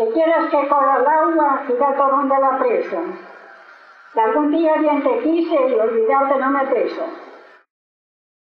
que quieres que con el agua siga tomando la presa. Que algún día bien te quise y olvidarte no me peso.